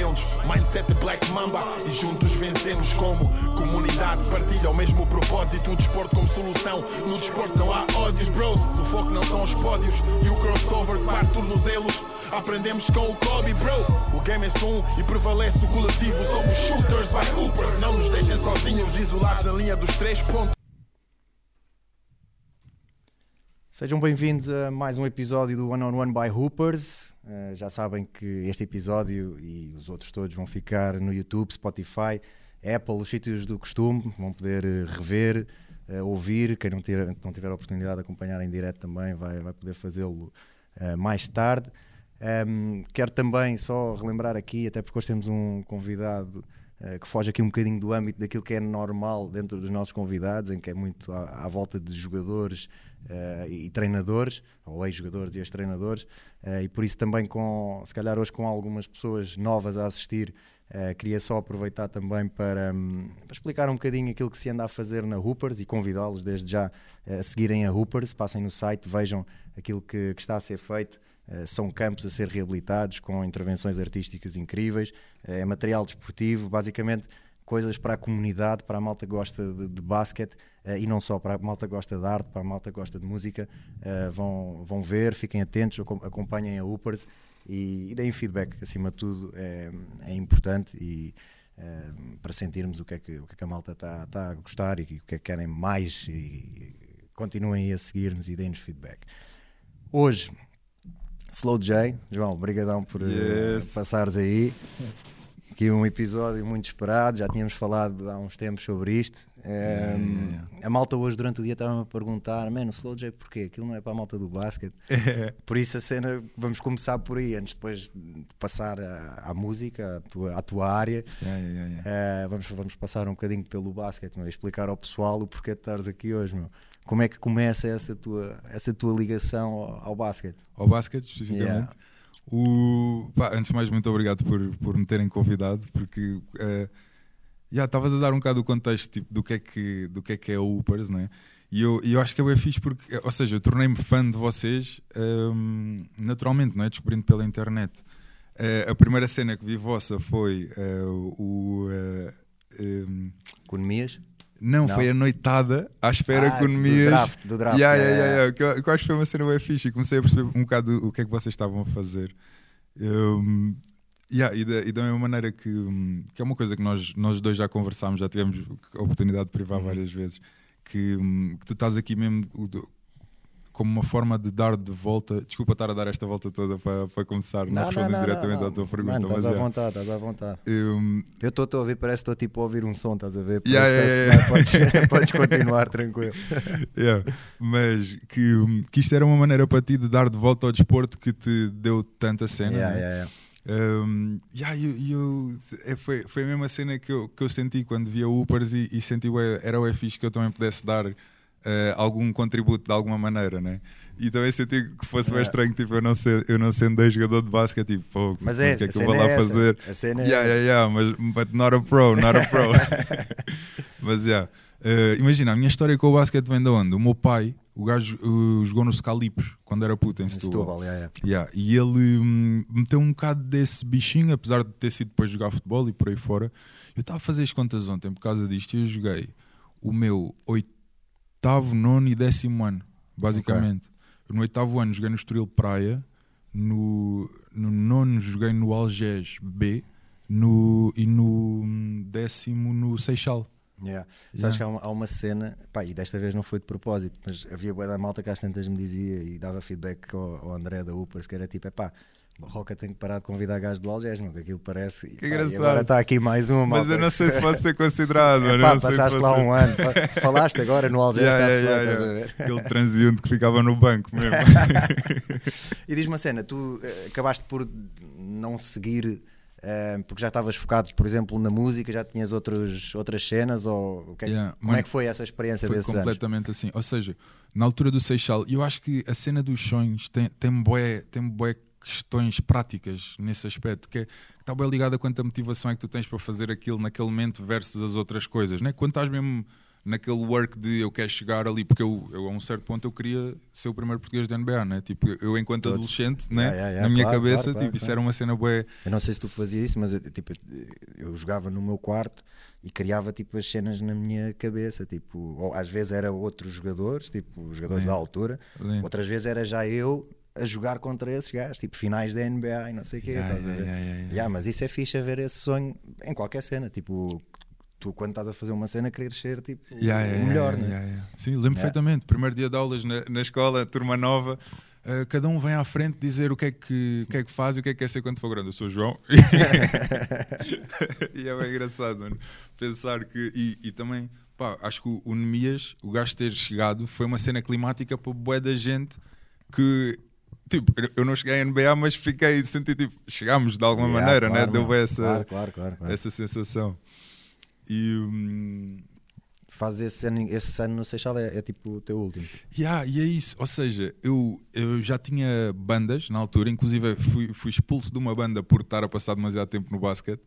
centros. Mindset Black Mamba e juntos vencemos como comunidade. Partilha o mesmo propósito. O desporto como solução. No desporto não há ódios, bros. O foco não são os pódios e o crossover que parte tornozelos. Aprendemos com o Kobe, bro. O game é um e prevalece o coletivo. Somos shooters by hoopers. Não nos deixem sozinhos, isolados na linha dos três pontos. Sejam bem-vindos a mais um episódio do One on One by Hoopers. Uh, já sabem que este episódio e os outros todos vão ficar no YouTube, Spotify, Apple, os sítios do costume. Vão poder uh, rever, uh, ouvir. Quem não, ter, não tiver a oportunidade de acompanhar em direto também vai, vai poder fazê-lo mais tarde. Um, quero também só relembrar aqui, até porque hoje temos um convidado que foge aqui um bocadinho do âmbito daquilo que é normal dentro dos nossos convidados, em que é muito à, à volta de jogadores uh, e treinadores, ou ex-jogadores e ex-treinadores, uh, e por isso também com, se calhar hoje com algumas pessoas novas a assistir, Uh, queria só aproveitar também para, um, para, explicar um bocadinho aquilo que se anda a fazer na Hoopers e convidá-los desde já a seguirem a Hoopers, passem no site, vejam aquilo que, que está a ser feito eh, são campos a ser reabilitados com intervenções artísticas incríveis, eh, é material desportivo, basicamente coisas para a comunidade, para a malta que gosta de, de basquete uh, e não só, para a malta que gosta de arte, para a malta que gosta de música, vão, vão ver, fiquem atentos, acompanhem a Upers e, e deem feedback, acima de tudo é, é importante e para sentirmos o que é que, o que, é que a malta está tá a gostar e o que é que querem mais e continuem a seguir-nos e deem-nos feedback. Hoje Slow J, João, obrigadão por eh, yes. uh, passares aí. Aqui um episódio muito esperado, já tínhamos falado há uns tempos sobre isto. Um, yeah, yeah. A malta hoje durante o dia estava-me a perguntar: Mano, Slow J, porquê? Aquilo não é para a malta do basquete. por isso a cena, vamos começar por aí, antes depois de passar à, à música, à tua, à tua área. Uh, vamos, vamos passar um bocadinho pelo basquete, meu, explicar ao pessoal o porquê de estares aqui hoje, meu como é que começa essa tua, essa tua ligação ao, ao basquete? Ao basquete, especificamente? Yeah. O, pá, antes de mais, muito obrigado por, por me terem convidado, porque uh, já estavas a dar um bocado o contexto tipo, do, que é que, do que é que é o Upers, né? E eu, eu acho que é bem fixe porque, ou seja, eu tornei-me fã de vocês um, naturalmente, não é? Descobrindo pela internet. Uh, a primeira cena que vi vossa foi uh, o. Uh, um, Economias? Não, não, foi a noitada à espera ah, economias. Do draft, do draft. Yeah, yeah, yeah, yeah. Que, eu, que eu acho que foi uma cena bem fixe e comecei a perceber um bocado o que é que vocês estavam a fazer. Um, yeah, e, da, e da mesma maneira que, que é uma coisa que nós, nós dois já conversámos, já tivemos a oportunidade de privar uhum. várias vezes, que, que, tu estás aqui mesmo como uma forma de dar de volta. Desculpa estar a dar esta volta toda para, para começar, não, não respondendo não, diretamente não, à tua pergunta. Mano, estás mas à é. vontade, estás à vontade. Um, eu estou a ouvir, parece que estou tipo a ouvir um som, estás a ver? Yeah, yeah, yeah, podes, podes, continuar tranquilo. Mas que, que isto era uma maneira para ti de dar de volta ao desporto que te deu tanta cena. Yeah, Um, yeah, eu, eu, é, foi, foi a mesma cena que eu, que eu senti quando via Upers e, e senti era o fixe que eu também pudesse dar uh, algum contributo de alguma maneira, né? E também senti que fosse bem estranho, tipo, eu não, ser, eu não sendo um jogador de basquete, tipo, pô, mas é, o que é que eu vou lá é fazer? A cena yeah, é yeah, yeah, mas but not a pro, not a pro. mas, yeah. Uh, imagina, a minha história com o basquete vem de onde? O meu pai, o gajo uh, jogou no Scalipos quando era puto em Setúbal. Setúbal yeah, yeah. E ele um, meteu um bocado desse bichinho, apesar de ter sido depois jogar futebol e por aí fora. Eu estava a fazer as contas ontem por causa disto e eu joguei o meu oito oitavo, nono e décimo ano, basicamente. Okay. No oitavo ano joguei no Estoril Praia, no, no nono joguei no Algés B no, e no décimo no Seixal. Yeah. yeah. Sabes que há uma, há uma, cena, pá, e desta vez não foi de propósito, mas havia boa da malta que às tantas me dizia e dava feedback ao, ao André da Upers, que era tipo, é pá, o Roca tem que parar de convidar gajos do Algés, que aquilo parece. Que pá, engraçado. agora está aqui mais um. Mas eu não sei se pode ser considerado. é, pá, passaste lá um ano. Falaste agora no Algés, yeah, está yeah, yeah, yeah. a ver? Aquele transiente que ficava no banco mesmo. e diz-me uma cena, tu uh, acabaste por não seguir. Uh, porque já estavas focado, por exemplo, na música, já tinhas outros, outras cenas? Ou que, yeah, como é que foi essa experiência foi desses completamente anos? assim. Ou seja, na altura do Seixal, eu acho que a cena dos sonhos tem, tem boé, tem boé questões práticas nesse aspecto, que, é, que está bem ligado a quanta motivação é que tu tens para fazer aquilo naquele momento versus as outras coisas. Né? Quando estás mesmo naquele work de eu quero chegar ali, porque eu, eu a um certo ponto eu queria ser o primeiro português da NBA, né? Tipo, eu enquanto Todos. adolescente, né? Yeah, yeah, yeah, na minha claro, cabeça, claro, claro, tipo, isso claro. era uma cena boa. Eu não sei se tu fazias isso, mas eu, tipo, eu jogava no meu quarto e criava tipo as cenas na minha cabeça, tipo, ou às vezes era outros jogadores, tipo jogadores da altura, outras vezes era já eu a jogar contra esses gajos, tipo finais da NBA e não sei o quê. Yeah, estás a yeah, ver? yeah, yeah, mas isso é fixe a ver esse sonho em qualquer cena, tipo, tu quando estás a fazer uma cena querer ser tipo melhor, né? Sim, lembro perfeitamente. Primeiro dia de aulas na, na escola, turma nova. uh, cada um vem à frente dizer o que, é que, o que é que faz e o que é que quer ser quando for grande. Eu sou o João. e é bem engraçado, mano. Pensar que. E, e também, pá, acho que o, o Nemias, o gajo ter chegado, foi uma cena climática para bué da gente que. Tipo, eu- não cheguei à NBA, mas fiquei, senti tipo, chegámos de alguma Yeah, maneira, claro, né? Deu essa, Claro, claro, claro, claro. essa sensação. E. hum, Faz esse ano, esse ano no Seixal é, é tipo o teu último. Yeah, e é isso, ou seja, eu, eu já tinha bandas na altura, inclusive fui, fui expulso de uma banda por estar a passar demasiado tempo no basquete.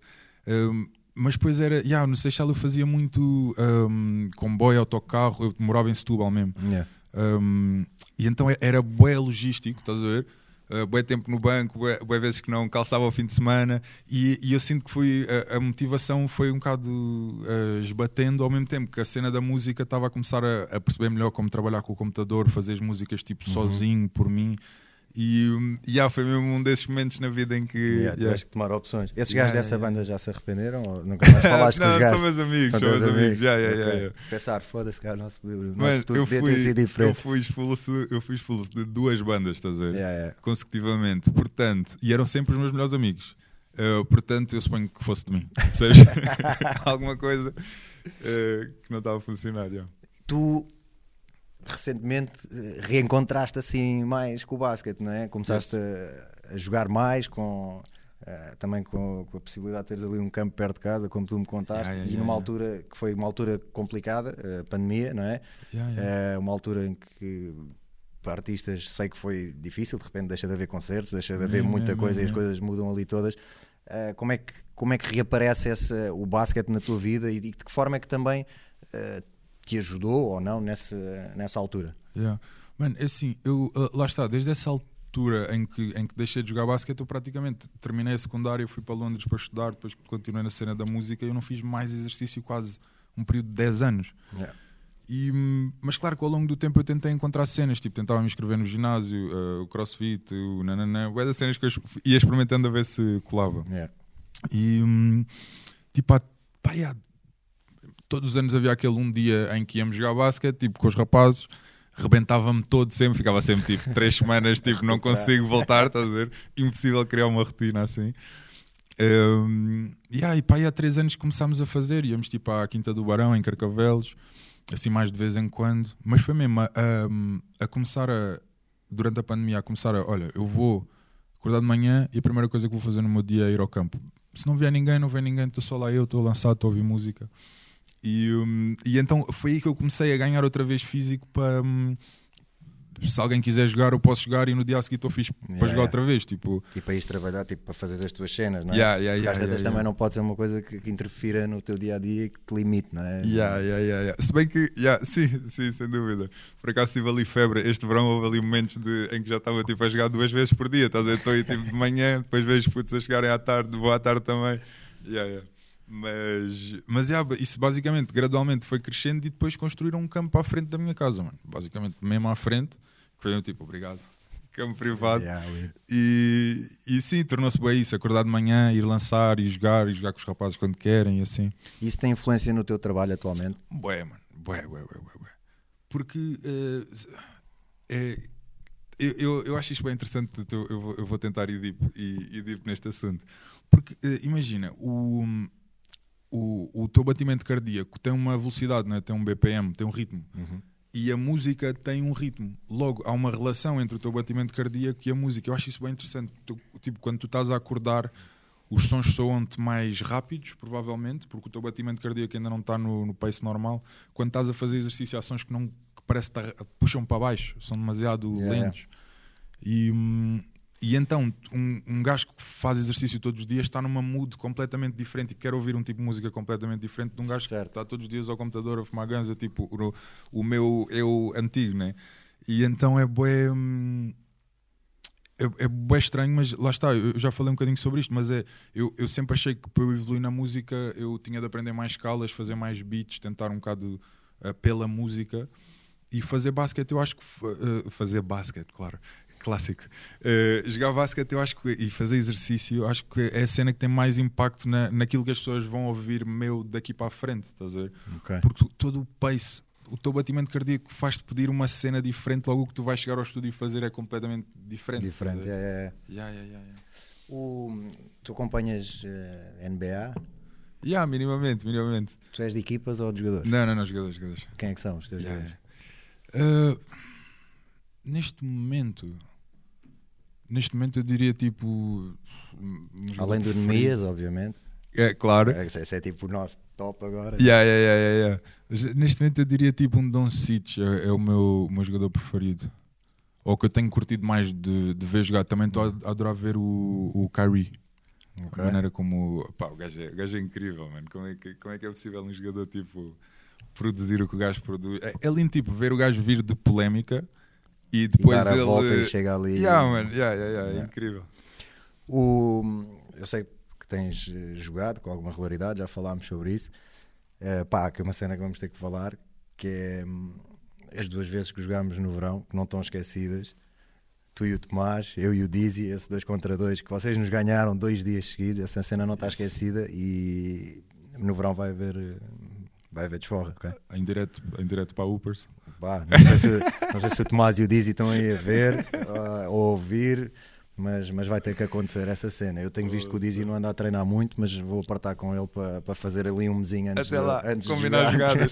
Um, mas depois era, yeah, no Seixal eu fazia muito um, comboio, autocarro, eu morava em Setúbal mesmo. Yeah. Um, e então era bué logístico, estás a ver? Uh, bué tempo no banco, bué, bué vezes que não calçava ao fim de semana e, e eu sinto que foi a, a motivação foi um bocado uh, esbatendo ao mesmo tempo que a cena da música estava a começar a, a perceber melhor como trabalhar com o computador, fazer as músicas tipo Uhum. sozinho, por mim e yeah, foi mesmo um desses momentos na vida em que Yeah, yeah. tiveste que tomar opções. Esses Yeah, gajos dessa banda já se arrependeram ou nunca mais falaste com não, os gajos? são meus amigos, São meus teus amigos, Yeah, yeah, yeah. Pensar, foda-se, cara, nosso, o nosso Mano, futuro eu fui, ter sido eu fui expulso, eu fui expulso de duas bandas, estás a ver? Consecutivamente, portanto, e eram sempre os meus melhores amigos. Uh, portanto, eu suponho que fosse de mim. Ou seja, alguma coisa uh, que não estava a funcionar. Tu recentemente eh, reencontraste assim mais com o basquete, não é? Começaste a, a jogar mais com. eh, também com, com a possibilidade de teres ali um campo perto de casa, como tu me contaste, Yeah, yeah, e numa yeah. altura que foi uma altura complicada, a pandemia, não é? É uma altura em que para artistas sei que foi difícil, de repente deixa de haver concertos, deixa de haver muita yeah, coisa e as yeah. coisas mudam ali todas. Eh, como, é que, como é que reaparece essa, o basquete na tua vida e de que forma é que também eh, te ajudou ou não nessa, nessa altura? Yeah. Mano, é assim, eu, uh, lá está, desde essa altura em que, em que deixei de jogar basquete, eu praticamente terminei a secundária, fui para Londres para estudar, depois continuei na cena da música e eu não fiz mais exercício quase um período de 10 anos. E, hum, mas claro que ao longo do tempo eu tentei encontrar cenas, tipo, tentava me inscrever no ginásio, uh, o crossfit, o nananã, bué das cenas que eu ia experimentando a ver se colava. E hum, tipo, há, pá, já, todos os anos havia aquele um dia em que íamos jogar basquete, tipo, com os rapazes, rebentava-me todo sempre, ficava sempre tipo três semanas, tipo, não consigo voltar, estás a ver? Impossível criar uma rotina assim. Um, yeah, e pá, há três anos começámos a fazer, íamos tipo à Quinta do Barão, em Carcavelos, assim mais de vez em quando, mas foi mesmo a, a- a começar a, durante a pandemia, a começar a, olha, eu vou acordar de manhã e a primeira coisa que vou fazer no meu dia é ir ao campo. Se não vier ninguém, não vem ninguém, estou só lá eu, estou a lançar, estou a ouvir música. E, hum, e então foi aí que eu comecei a ganhar outra vez físico para. hum, se alguém quiser jogar, eu posso jogar e no dia a seguir estou fixe para Yeah, jogar yeah. outra vez. Tipo, E para ires trabalhar, tipo, para fazer as tuas cenas, não é? Yeah, yeah, yeah, yeah, também não pode ser uma coisa que, que interfira no teu dia a dia e que te limite, não é? Yeah, yeah, yeah, yeah. Se bem que, yeah, sim, sim, sem dúvida. Por acaso tive ali febre. Este verão houve ali momentos de, em que já estava tipo, a jogar duas vezes por dia. Estás a ver? Estou aí tipo, de manhã, depois vejo putos a chegarem à tarde, vou à tarde também. Yeah, yeah. Mas, mas yeah, isso basicamente, gradualmente foi crescendo e depois construíram um campo à frente da minha casa, mano. Basicamente, mesmo à frente, que foi um tipo, obrigado. Campo privado. Yeah. E, e sim, tornou-se bem isso, acordar de manhã, ir lançar e jogar, e jogar com os rapazes quando querem e assim. Isso tem influência no teu trabalho atualmente? Bué, mano. Bué, bué, bué, bué, bué. Porque eh, é, eu, eu, eu acho isto bem interessante. Eu, eu, vou, eu vou tentar ir deep, ir, ir deep neste assunto. Porque eh, imagina, o, o, o teu batimento cardíaco tem uma velocidade, né? tem um BPM, tem um ritmo. E a música tem um ritmo. Logo, há uma relação entre o teu batimento cardíaco e a música. Eu acho isso bem interessante. Tu- tipo, quando tu estás a acordar, os sons soam-te mais rápidos, provavelmente, porque o teu batimento cardíaco ainda não está no, no pace normal. Quando estás a fazer exercício, há sons que, não, que parece que tá- puxam para baixo, são demasiado Yeah. lentos. E, hum, E então, um, um gajo que faz exercício todos os dias está numa mood completamente diferente e quer ouvir um tipo de música completamente diferente de um gajo Certo. que está todos os dias ao computador a fumar ganza, tipo o, o meu eu antigo, né? E então é bué. hum, É, é bué estranho, mas lá está, eu já falei um bocadinho sobre isto, mas é, eu, eu sempre achei que para eu evoluir na música eu tinha de aprender mais escalas, fazer mais beats, tentar um bocado uh, pela música e fazer basquete. Eu acho que uh, fazer basquete, claro, clássico. Uh, jogar basquete, eu acho que e fazer exercício, eu acho que é a cena que tem mais impacto na, naquilo que as pessoas vão ouvir meu daqui para a frente, estás a ver? Ok. Porque tu- todo o pace, o teu batimento cardíaco faz-te pedir uma cena diferente, logo o que tu vais chegar ao estúdio e fazer é completamente diferente. Diferente. ver? É, é. Yeah, yeah, yeah, yeah. O, tu acompanhas eh, NBA? Yeah, minimamente, minimamente. Tu és de equipas ou de jogadores? Não, não, não, jogadores, jogadores. Quem é que são os teus Yeah, jogadores? Uh, neste momento, neste momento eu diria tipo. Além do. Nemias, obviamente. É, claro. Esse, esse é tipo o nosso top agora. Yeah, yeah, yeah, Neste momento eu diria tipo um Don Cic é, é o meu, o meu jogador preferido. Ou que eu tenho curtido mais de, de ver jogar. Também estou a adorar ver o, o Kyrie. Ok. A maneira como. Pá, o, gajo é, o gajo é incrível, mano. Como é, que, como é que é possível um jogador tipo produzir o que o gajo produz? É, é lindo tipo ver o gajo vir de polémica e E depois a ele. volta e chega ali. Yeah, man, yeah, yeah, yeah, é incrível. O, eu sei que tens eh, jogado com alguma regularidade, já falámos sobre isso. Eh, pá, que é uma cena que vamos ter que falar, que é hum, as duas vezes que jogámos no verão, que não estão esquecidas. Tu e o Tomás, eu e o Dizzy, esses dois contra dois, que vocês nos ganharam dois dias seguidos, essa cena não está Yes. esquecida e no verão vai haver, eh, vai haver desforra, ok? Em direto, em direto para a Upers. Pá, não, sei se, não sei se o Tomás e o Dizzy estão aí a ver ah, ou a ouvir, mas, mas vai ter que acontecer essa cena. Eu tenho visto que o Dizzy não anda a treinar muito, mas vou apartar com ele para para fazer ali um mesinho antes, Até de, lá, antes combinar de jogar. jogadas.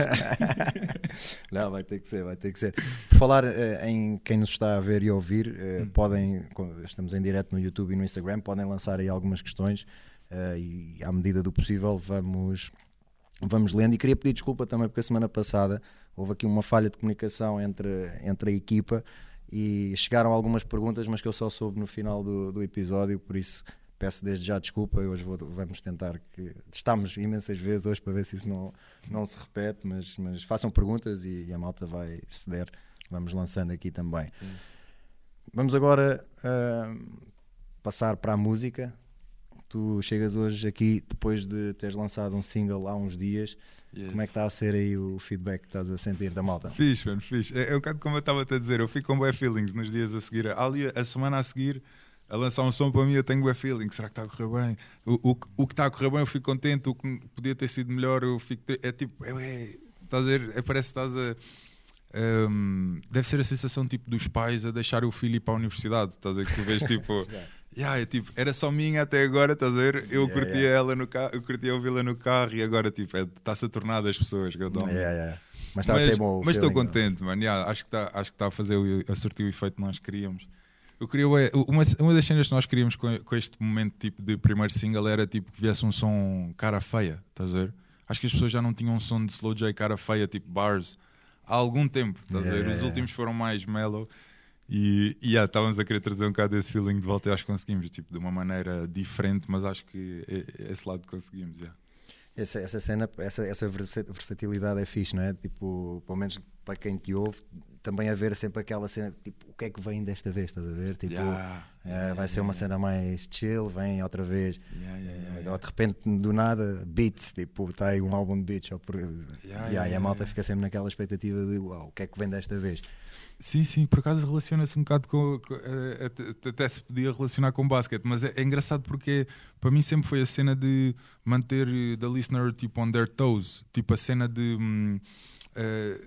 não, vai ter que ser, vai ter que ser. Por falar eh, em quem nos está a ver e ouvir, eh, Hum. podem, estamos em direto no YouTube e no Instagram, podem lançar aí algumas questões eh, e à medida do possível vamos vamos lendo. E queria pedir desculpa também, porque a semana passada houve aqui uma falha de comunicação entre, entre a equipa e chegaram algumas perguntas, mas que eu só soube no final do, do episódio, por isso peço desde já desculpa. e Hoje vou- vamos tentar que. Estamos imensas vezes hoje para ver se isso não, não se repete, mas, mas façam perguntas e, a malta vai, se der, vamos lançando aqui também. Vamos agora ah, passar para a música. Tu chegas hoje aqui depois de teres lançado um single há uns dias. Como é que está a ser aí o feedback que estás a sentir da malta? Fixe, mano, fixe. É, é um bocado como eu estava a dizer, eu fico com bué feelings nos dias a seguir. Ali, a semana a seguir, a lançar um som para mim, eu tenho bué feelings. Será que está a correr bem? O, o, que- o que está a correr bem, eu fico contente. O que podia ter sido melhor, eu fico. É tipo, é, é, estás a ver? É, parece que estás a. hum, deve ser a sensação tipo dos pais a deixar o filho ir para a universidade. Estás a ver? Que tu vês tipo. Yeah, é tipo, era só minha até agora, estás a ver? Eu Yeah, curtia yeah. ela no carro, eu curtia ouvi-la no carro e agora tipo, é- está-se a tornar das pessoas que eu yeah. Mas está a ser bom. mas estou feeling, contente, mano. Acho que está tá a fazer o, a sortir o efeito que nós queríamos. Eu queria, uma, uma das cenas que nós queríamos com, com este momento tipo de primeiro single era tipo que viesse um som cara feia, estás a ver? Acho que as pessoas já não tinham um som de slow J cara feia, tipo bars, há algum tempo, estás a ver? Os últimos foram mais mellow e, e yeah, estávamos a querer trazer um bocado desse feeling de volta e acho que conseguimos, tipo, de uma maneira diferente, mas acho que é- esse lado conseguimos, yeah. Essa, essa cena, essa, essa versa- versatilidade é fixe, não é? Tipo, pelo menos para quem te ouve, também haver sempre aquela cena, tipo, o que é que vem desta vez, estás a ver? Tipo, Yeah, eh, yeah, vai ser yeah, uma cena mais chill, vem outra vez. Yeah, yeah, yeah, Eh, yeah. Ou de repente, do nada, beats, tipo, está aí um álbum de beats. Ou por... Yeah, yeah, e a malta yeah. fica sempre naquela expectativa de, uau, o que é que vem desta vez? Sim, sim, por acaso relaciona-se um bocado com. com- eh, até, até se podia relacionar com basquete, mas é, é engraçado porque para mim sempre foi a cena de manter the listener tipo on their toes. Tipo a cena de. hum, eh,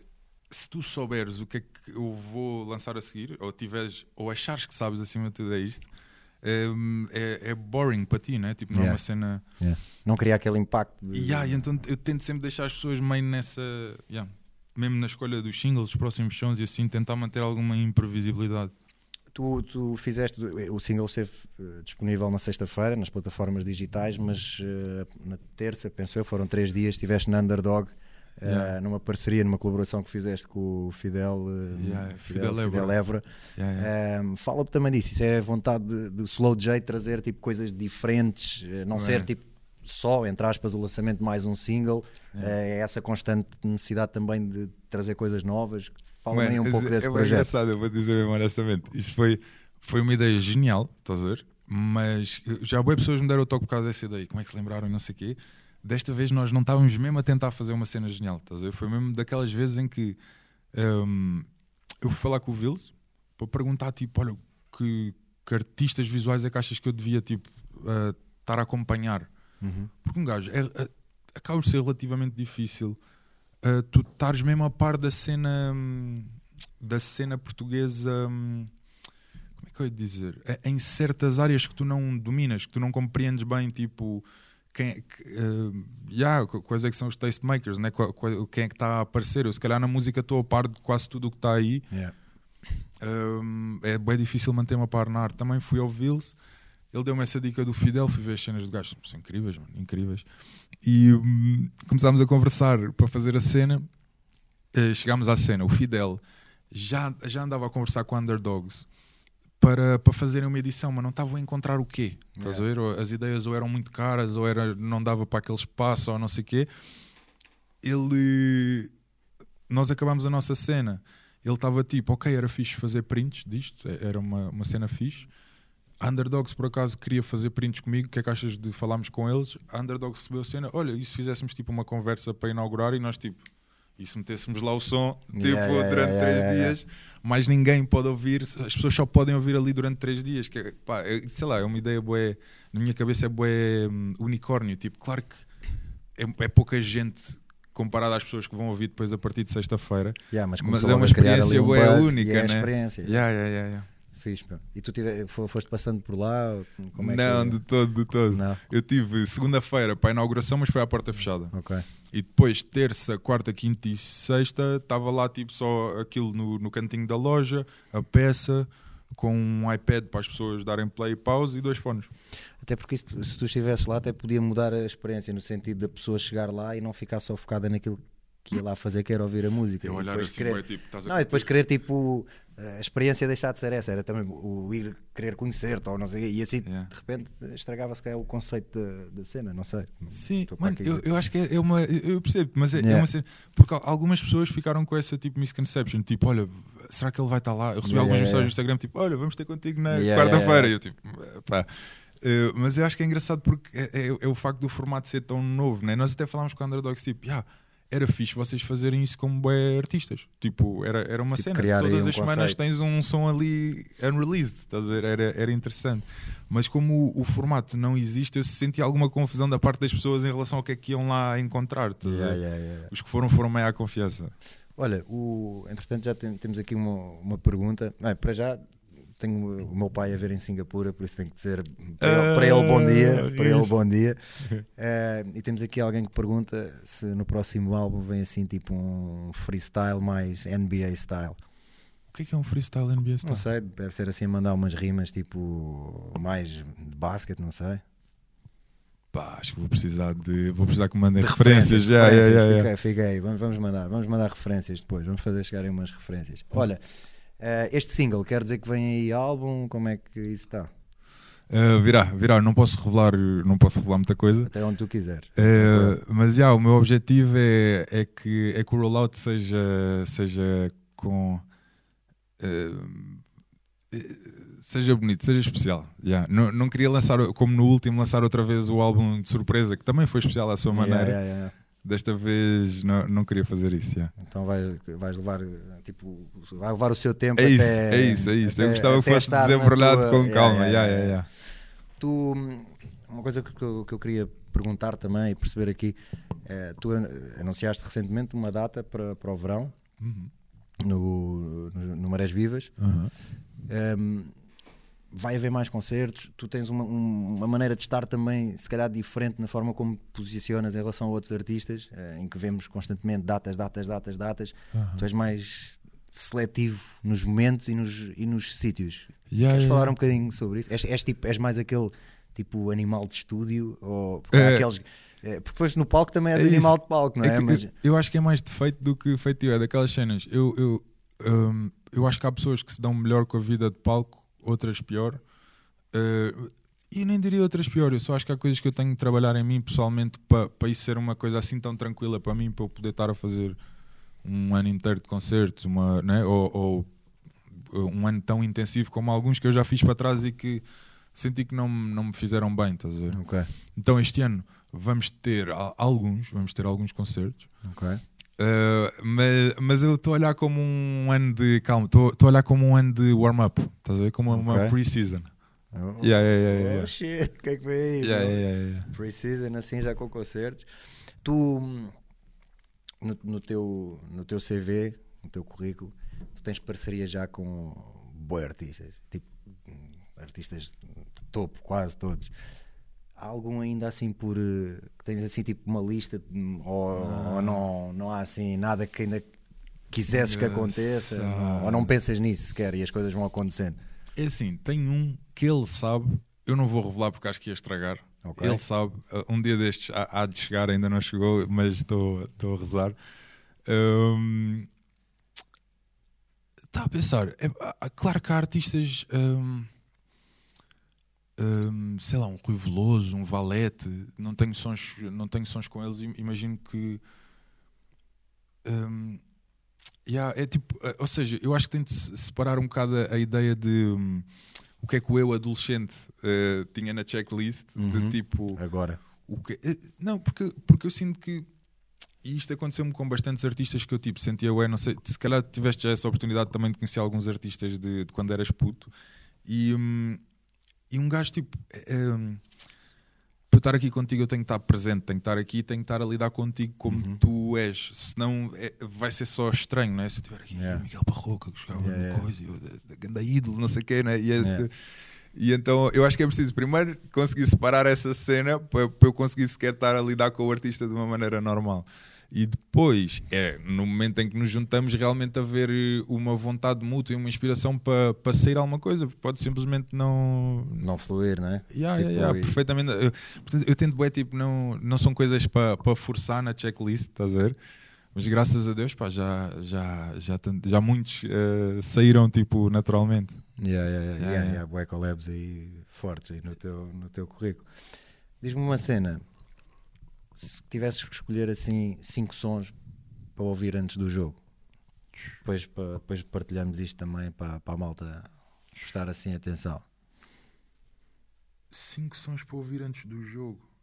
se tu souberes o que é que eu vou lançar a seguir, ou tiveres, ou achares que sabes acima de tudo é isto, hum, é, é boring para ti, né? Tipo, não é Yeah. uma cena. Não cria aquele impacto. De... Yeah, então eu tento sempre deixar as pessoas meio nessa. yeah, mesmo na escolha dos singles, dos próximos sons e assim, tentar manter alguma imprevisibilidade. Tu, tu fizeste, o single esteve eh, disponível na sexta-feira nas plataformas digitais, mas eh, na terça, penso eu, foram três dias, estiveste na Underdog Yeah. eh, numa parceria, numa colaboração que fizeste com o Fidel, eh, Yeah, Fidel, Fidel Fidel. Évora. Yeah. Um, Fala-me também disso, isso é a vontade de, de Slow J trazer tipo, coisas diferentes, eh, não É. ser tipo só, entre aspas, o lançamento de mais um single, é essa constante necessidade também de trazer coisas novas. Fala-me aí um pouco é- desse é projeto. engraçado, eu vou dizer mesmo honestamente. Isto foi, foi uma ideia genial, estás a ver? Mas já boas pessoas me deram o toque por causa dessa ideia. Como é que se lembraram e não sei o quê. Desta vez nós não estávamos mesmo a tentar fazer uma cena genial, estás a ver? Foi mesmo daquelas vezes em que hum, eu fui falar com o Vils para perguntar, tipo, olha, que, que artistas visuais é que achas que eu devia, tipo, ah, estar a acompanhar? Uhum. Porque um gajo é, é- acaba por ser relativamente difícil uh, tu estares mesmo a par da cena hum, da cena portuguesa hum, como é que eu ia dizer? É- em certas áreas que tu não dominas, que tu não compreendes bem, tipo quem, é que, uh, yeah, qu- quais é que são os tastemakers, né? Qua- qua- quem é que está a aparecer? Eu se calhar na música estou a par de quase tudo o que está aí Yeah. um, é bem difícil manter-me a par na arte. Também fui ao Vils, ele deu-me essa dica do Fidel, fui ver as cenas do gajo, são incríveis, mano, incríveis. E hum, começámos a conversar para fazer a cena. Eh, chegámos à cena, o Fidel já, já andava a conversar com underdogs para, para fazerem uma edição, mas não estavam a encontrar o quê? Estás a ver? As ideias ou eram muito caras, ou era, não dava para aquele espaço, ou não sei o quê. Ele. Nós acabámos a nossa cena ele estava tipo, ok, era fixe fazer prints disto, é- era uma, uma cena fixe. A Underdogs, por acaso, queria fazer prints comigo. O que é que achas de falarmos com eles? A Underdogs recebeu a cena. Olha, e se fizéssemos tipo uma conversa para inaugurar e nós tipo, e se metêssemos lá o som, tipo, Yeah, yeah, durante yeah, três yeah, yeah. dias, mais ninguém pode ouvir, as pessoas só podem ouvir ali durante três dias. Que, é, pá, é- sei lá, é uma ideia boa, na minha cabeça é boa unicórnio. Tipo, claro que é, é pouca gente comparada às pessoas que vão ouvir depois a partir de sexta-feira. Yeah, mas, Mas é uma experiência um bué buzz única, e é né? experiência. Yeah, yeah, yeah, yeah. Fixe. E tu tive, fo- foste passando por lá? Como é não, que... de todo, de todo. Não. Eu tive segunda-feira para a inauguração, mas foi à porta fechada. Ok. E depois, terça, quarta, quinta e sexta, estava lá tipo só aquilo no, no cantinho da loja, a peça, com um iPad para as pessoas darem play e pause e dois fones. Até porque isso, se tu estivesse lá, até podia mudar a experiência, no sentido da pessoa chegar lá e não ficar só focada naquilo que ia lá fazer, que era ouvir a música. Eu E olhar depois assim, querer- bué, tipo, estás a Não, e depois querer tipo a experiência deixar de ser essa, era também o ir querer conhecer-te ou não sei o e assim Yeah. de repente estragava-se o conceito da, cena, não sei. Sim, mano, eu, eu acho que é, é uma. Eu percebo, mas é, é Yeah. uma cena. Porque al- algumas pessoas ficaram com essa tipo misconception, tipo, olha, será que ele vai estar lá? Eu recebi Yeah, algumas yeah, mensagens yeah. no Instagram, tipo, olha, vamos ter contigo na Yeah, quarta-feira. yeah, E eu tipo, pá. Eh, mas eu acho que é engraçado porque é, é- é o facto do formato ser tão novo, né? Nós até falámos com a Underdogs, tipo, yeah, era fixe vocês fazerem isso como bué artistas. Tipo, era, era uma Tipo, cena. Todas um as semanas conceito. tens um som ali unreleased, estás a ver? Era, era interessante. Mas como o, o formato não existe, eu senti alguma confusão da parte das pessoas em relação ao que é que iam lá encontrar. estás a ver? Yeah, yeah, yeah. Os que foram, foram meio à confiança. Olha, o, entretanto já tem- temos aqui uma, uma pergunta. Bem, para já tenho o meu pai a ver em Singapura, por isso tem que dizer para, ele, para ele bom dia. Ah, Para ele bom dia. Eh, e temos aqui alguém que pergunta se no próximo álbum vem assim tipo um freestyle mais NBA style. O que é que é um freestyle NBA Não style? sei, deve ser assim mandar umas rimas tipo mais de basquete, não sei. Pá, acho que vou precisar de. Vou precisar que mandem De referências. referências, já, já, já. Fiquei, fiquei. Vamos, vamos mandar, vamos mandar referências depois, vamos fazer chegarem umas referências. Olha, eh, este single quer dizer que vem aí álbum, como é que isso está? Ah, virá, virá, não posso revelar, não posso revelar muita coisa. Até onde tu quiseres. Eh, mas já, o meu objetivo é, é, que, é que o rollout seja, seja com. eh, seja bonito, seja especial. já. Não, não queria lançar, como no último, lançar outra vez o álbum de surpresa, que também foi especial à sua maneira. Yeah, yeah, yeah. Desta vez não, não queria fazer isso. já. Então vais, vais levar tipo, vai levar o seu tempo É isso, até, é isso, é isso. Eu até- gostava que fosse desembrulhado tua- com Yeah, calma. yeah, yeah, yeah. Tu, hum, uma coisa que, eu, que eu queria perguntar também e perceber aqui, eh, tu an- anunciaste recentemente uma data para, para o verão Uhum. no, no, no Marés Vivas. Uhum. Um, vai haver mais concertos. Tu tens uma, um- uma maneira de estar também, se calhar, diferente na forma como te posicionas em relação a outros artistas, eh, em que vemos constantemente datas, datas, datas, datas. Uhum. Tu és mais seletivo nos momentos e nos, e nos sítios. Yeah, Queres yeah, falar um bocadinho sobre isso? És, és, tipo, és mais aquele tipo animal de estúdio? Ou É. aqueles. É, porque depois no palco também és É animal de palco, não é? É que Mas- eu, eu acho que é mais defeito do que feito. É daquelas cenas. Eu, eu, hum, eu acho que há pessoas que se dão melhor com a vida de palco, outras pior. Uh, e nem diria outras pior. Eu só acho que há coisas que eu tenho de trabalhar em mim pessoalmente para isso ser uma coisa assim tão tranquila para mim, para eu poder estar a fazer um ano inteiro de concertos, uma, né? ou, ou um ano tão intensivo como alguns que eu já fiz para trás e que senti que não, me- não me fizeram bem. Estás a ver? Ok, Então este ano vamos ter alguns, vamos ter alguns concertos. ok. Uh, mas, mas eu estou a olhar como um ano de calma, estou a olhar como um ano de warm-up, estás a ver? Como uma Ok. pre-season. Oh, Yeah, yeah, yeah, yeah. oh, shit, o que é que foi aí? Yeah, yeah, yeah. Pre-season, assim já com concertos. Tu, no, no teu, no teu CV, no teu currículo, tu tens parceria já com boi artistas, tipo artistas de topo, quase todos. Há algum ainda assim por eh, que tens assim tipo uma lista hum, ou, Ah. ou não, não há assim nada que ainda quisesses que aconteça ou não pensas nisso sequer e as coisas vão acontecendo. É assim, tem um que ele sabe, eu não vou revelar porque acho que ia estragar. Ok. Ele sabe, uh, um dia destes há, há de chegar, ainda não chegou, mas estou estou a rezar. Hum, Está a pensar, é, há- claro que há artistas, hum, hum, sei lá, um Rui Veloso, um Valete, não tenho sons, não tenho sons com eles, im- imagino que. hum, yeah, é tipo, eh, ou seja, eu acho que se- separar um bocado a, a ideia de hum, o que é que o eu adolescente eh, tinha na checklist, Uhum. de tipo, Agora. o que, eh, não, porque, porque eu sinto que e isto aconteceu-me com bastantes artistas que eu tipo sentia, ué, não sei, se calhar tiveste já essa oportunidade também de conhecer alguns artistas de, de quando eras puto e, hum, e um gajo tipo eh, hum, para eu estar aqui contigo eu tenho que estar presente, tenho que estar aqui tenho que estar a lidar contigo como Uhum. tu és, senão é, vai ser só estranho, não é? Se eu estiver aqui, Yeah. Miguel Barroca que jogava Yeah, yeah. coisa, eu, da ganda ídolo, não sei o quê, né? e este- Yeah. e então eu acho que é preciso primeiro conseguir separar essa cena para, para eu conseguir sequer estar a lidar com o artista de uma maneira normal. E depois, é no momento em que nos juntamos, realmente haver eh, uma vontade mútua e uma inspiração para, para sair alguma coisa, porque pode simplesmente não. Não fluir, não é? Yeah, Tipo, yeah, yeah, e- perfeitamente. Eu, portanto, eu tento, bué, tipo, não, não são coisas para, para forçar na checklist, estás a ver? Mas graças a Deus, pá, já, já, já, já muitos eh, saíram tipo, naturalmente. Yeah, yeah, yeah, Yeah, yeah, yeah. yeah, collabs aí fortes aí no teu, no teu currículo. Diz-me uma cena. Se tivesses que escolher assim cinco sons para ouvir antes do jogo, depois, para, depois partilhamos isto também para, para a malta prestar assim atenção. Cinco sons para ouvir antes do jogo.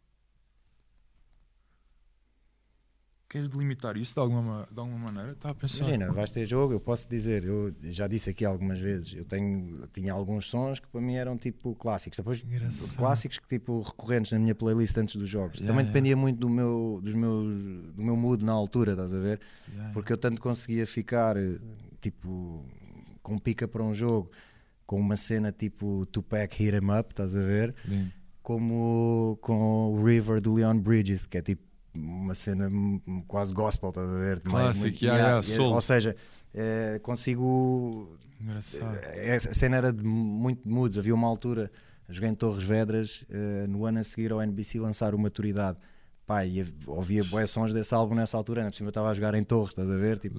Queres delimitar isso de alguma, de alguma maneira? Estava a pensar. Imagina, vais ter jogo, eu posso dizer, eu já disse aqui algumas vezes, eu tenho, tinha alguns sons que para mim eram tipo clássicos, depois Engraçado. clássicos que tipo recorrentes na minha playlist antes dos jogos. Yeah, Também yeah. dependia muito do meu, dos meus, do meu mood na altura, estás a ver? Yeah, Porque eu tanto conseguia ficar eh, tipo com pica para um jogo, com uma cena tipo Tupac Hit 'em Up, estás a ver? Como com o River do Leon Bridges, que é tipo uma cena quase gospel, estás a ver? Clássico, yeah, yeah, soul. Ou seja, eh, consigo Engraçado. eh, a cena era de muito moods. Havia uma altura, joguei em Torres Vedras, eh, no ano a seguir ao NBC lançar o Maturidade. Pá, e ouvia boas sons desse álbum nessa altura. Por cima estava a jogar em Torres, estás a ver? Tipo,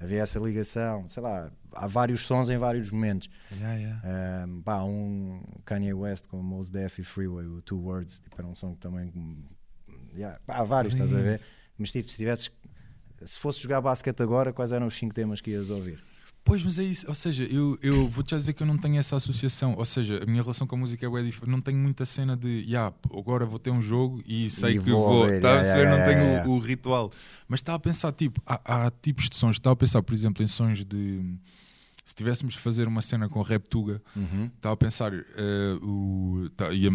havia essa ligação. Sei lá, há vários sons em vários momentos. Yeah, yeah. Um, pá, um Kanye West com Mos Def e Freeway, o Two Words, tipo, era um som que também. Yeah, pá, há vários, estás a ver? Mas tipo, se tivesses. Se fosse jogar basquete agora, quais eram os cinco temas que ias ouvir? Pois, mas é isso. Ou seja, eu, eu vou-te já dizer que eu não tenho essa associação. Ou seja, a minha relação com a música é bué diferente. Não tenho muita cena de, yeah, agora vou ter um jogo e sei E que vou vou. ouvir, Tá yeah, perceber? yeah, não tenho yeah, o-. O, ritual. Mas estava a pensar, tipo, há, há tipos de sons. Estava a pensar, por exemplo, em sons de. Se tivéssemos de fazer uma cena com Rap Tuga, estava a pensar, eh, o, tá, ia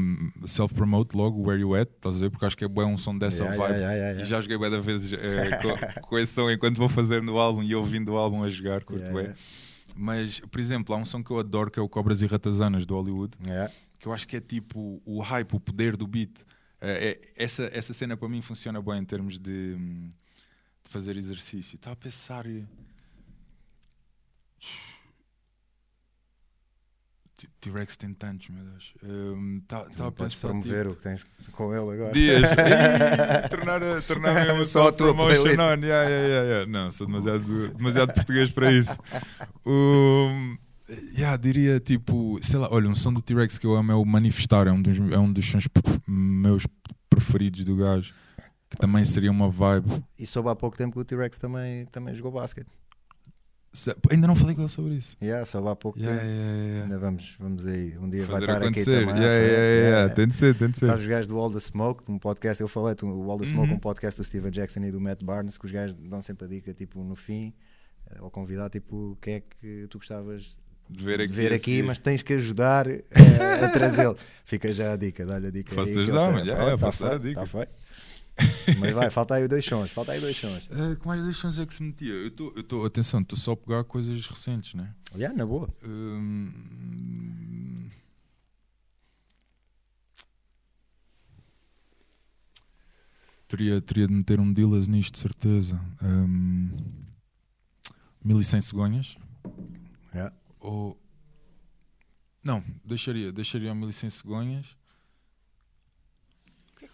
self-promote logo, Where You At, estás a ver? Porque acho que é um som dessa Yeah, vibe. yeah, yeah, E já joguei bué da vezes eh, com, com esse som enquanto vou fazendo o álbum e ouvindo o álbum a jogar, curto Yeah. Mas, por exemplo, há um som que eu adoro que é o Cobras e Ratazanas do Hollywood, que eu acho que é tipo o hype, o poder do beat. Eh, é- essa, essa cena para mim funciona bem em termos de, de fazer exercício. Estava a pensar. T- T-Rex tem tantos, meu Deus. Um, tá, tá a Podes pensar, promover tipo, o que tens com ele agora. Dias. Tornar, a- tornar mesmo Só a tua promotion playlist. on. Yeah, yeah, yeah, yeah. Não, sou demasiado, demasiado português para isso. Um, yeah, diria tipo, sei lá, olha, um som do T-Rex que eu amo é o Manifestar, é um dos, é um dos sons meus preferidos do gajo. Que também seria uma vibe. E soube há pouco tempo que o T-Rex também, também jogou basquete. Ainda não falei com ele sobre isso. Yeah, soube há pouco Yeah, tempo. yeah, yeah. Ainda vamos, vamos aí. Um dia vai Fazer estar aqui acontecer. também. à Yeah, yeah, yeah. Tem de ser, tem de ser. Sabes os gajos do All the Smoke, um podcast, eu falei, o All the Smoke, Uhum. um podcast do Steven Jackson e do Matt Barnes, que os gajos dão sempre a dica, tipo, no fim, eh, ao convidar, tipo, quem é que tu gostavas De ver aqui. de ver aqui, mas tens que ajudar eh, a trazê-lo. Fica já a dica, dá-lhe a dica. Posso aí, te que ajudar, mas já, é, tá posso dar a dica. tá feito. Mas vai, falta aí dois sons, falta aí dois sons. Eh, com mais dois sons é que se metia. Eu tô, eu tô, atenção, estou só a pegar coisas recentes, né? Já, na boa. Hum, teria, teria de meter um Dillas nisto, de certeza. Hum, 1100 cegonhas. Já. Ou. Não, deixaria, deixaria o 1100 cegonhas.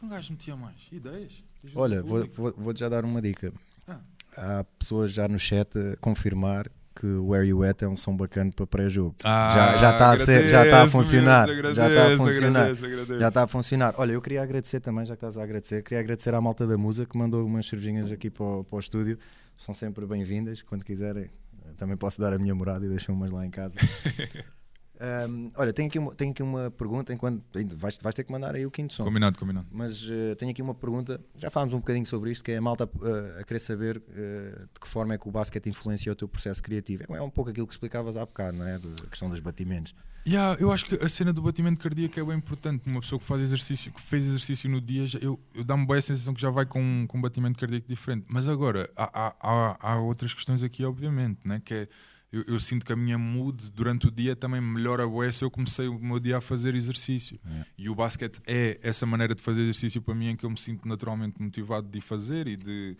Que é um gajo metia mais? Ideias? Olha, vou- público. vou- vou-te já dar uma dica. Ah. Há pessoas já no chat a confirmar que o Where You At é um som bacana para pré-jogo. Ah, já- já tá a ser- já tá a funcionar, já tá a funcionar. agradeço, agradeço. Já está a funcionar. Olha, eu queria agradecer também, já que estás a agradecer, queria agradecer à malta da Musa que mandou umas cervejinhas aqui para o, para o estúdio. São sempre bem-vindas. Quando quiserem, também posso dar a minha morada e deixar umas lá em casa. Ahm, olha, tenho aqui, uma, tenho aqui uma pergunta. Enquanto vais, vais ter que mandar aí o quinto som. Combinado, combinado. Mas eh, tenho aqui uma pergunta. Já falámos um bocadinho sobre isto, que é a malta eh, a querer saber eh, de que forma é que o basquete influencia o teu processo criativo. É um pouco aquilo que explicavas há bocado, não é? Do- A questão dos batimentos. Yeah, eu acho que a cena do batimento cardíaco é bem importante. Uma pessoa que faz exercício, que fez exercício no dia, eu, eu dá-me bem a sensação que já vai com, com um batimento cardíaco diferente. Mas agora, há, há, há, há outras questões aqui, obviamente, né? que é eu, eu sinto que a minha mood durante o dia também melhora bué se eu comecei o meu dia a fazer exercício. E o basquete é essa maneira de fazer exercício para mim em que eu me sinto naturalmente motivado de fazer e de.